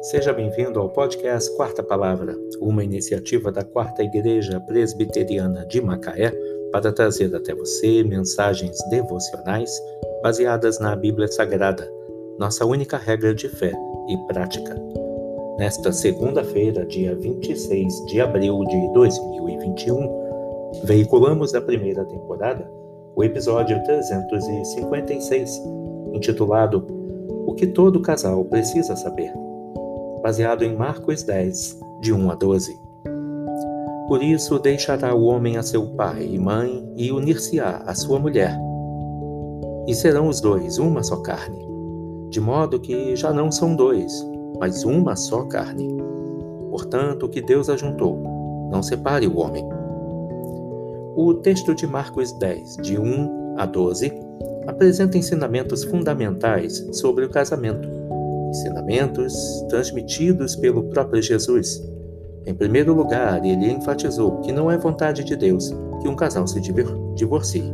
Seja bem-vindo ao podcast Quarta Palavra, uma iniciativa da Quarta Igreja Presbiteriana de Macaé para trazer até você mensagens devocionais baseadas na Bíblia Sagrada, nossa única regra de fé e prática. Nesta segunda-feira, dia 26 de abril de 2021, veiculamos a primeira temporada o episódio 356, intitulado O que todo casal precisa saber baseado em Marcos 10, de 1 a 12. Por isso deixará o homem a seu pai e mãe e unir-se-á à sua mulher. E serão os dois uma só carne, de modo que já não são dois, mas uma só carne. Portanto, o que Deus ajuntou, não separe o homem. O texto de Marcos 10, de 1 a 12, apresenta ensinamentos fundamentais sobre o casamento ensinamentos transmitidos pelo próprio Jesus. Em primeiro lugar, ele enfatizou que não é vontade de Deus que um casal se divorcie.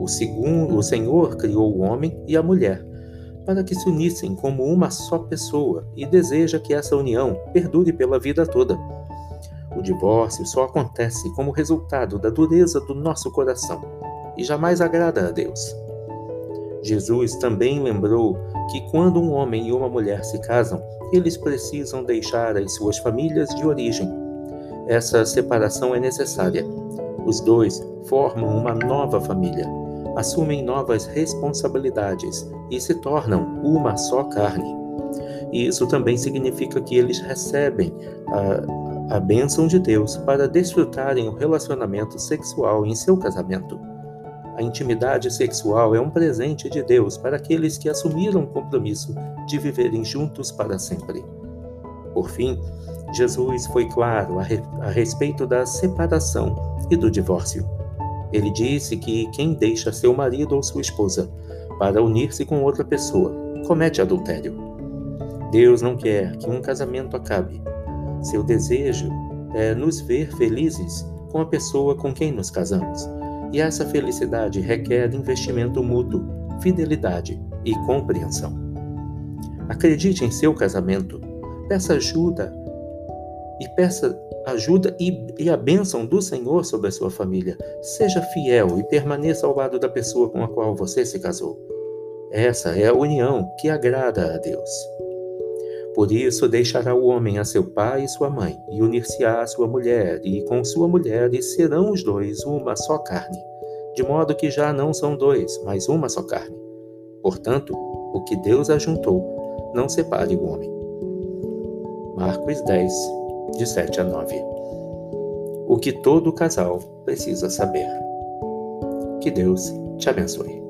O, segundo, o Senhor criou o homem e a mulher para que se unissem como uma só pessoa e deseja que essa união perdure pela vida toda. O divórcio só acontece como resultado da dureza do nosso coração e jamais agrada a Deus. Jesus também lembrou que quando um homem e uma mulher se casam, eles precisam deixar as suas famílias de origem. Essa separação é necessária. Os dois formam uma nova família, assumem novas responsabilidades e se tornam uma só carne. E isso também significa que eles recebem a, a bênção de Deus para desfrutarem o relacionamento sexual em seu casamento. A intimidade sexual é um presente de Deus para aqueles que assumiram o compromisso de viverem juntos para sempre. Por fim, Jesus foi claro a, re a respeito da separação e do divórcio. Ele disse que quem deixa seu marido ou sua esposa para unir-se com outra pessoa comete adultério. Deus não quer que um casamento acabe. Seu desejo é nos ver felizes com a pessoa com quem nos casamos e essa felicidade requer investimento mútuo, fidelidade e compreensão. Acredite em seu casamento, peça ajuda e peça ajuda e, e a bênção do Senhor sobre a sua família. Seja fiel e permaneça ao lado da pessoa com a qual você se casou. Essa é a união que agrada a Deus. Por isso deixará o homem a seu pai e sua mãe, e unir-se-á à sua mulher, e com sua mulher, e serão os dois uma só carne. De modo que já não são dois, mas uma só carne. Portanto, o que Deus ajuntou, não separe o homem. Marcos 10, de 7 a 9. O que todo casal precisa saber. Que Deus te abençoe.